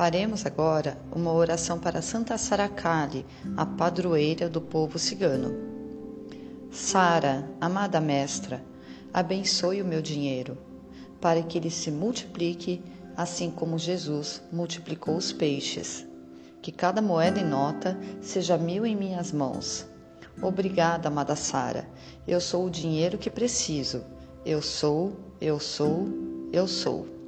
Faremos agora uma oração para Santa Sara Kali, a padroeira do povo cigano. Sara, amada mestra, abençoe o meu dinheiro, para que ele se multiplique, assim como Jesus multiplicou os peixes. Que cada moeda e nota seja mil em minhas mãos. Obrigada, amada Sara. Eu sou o dinheiro que preciso. Eu sou, eu sou, eu sou.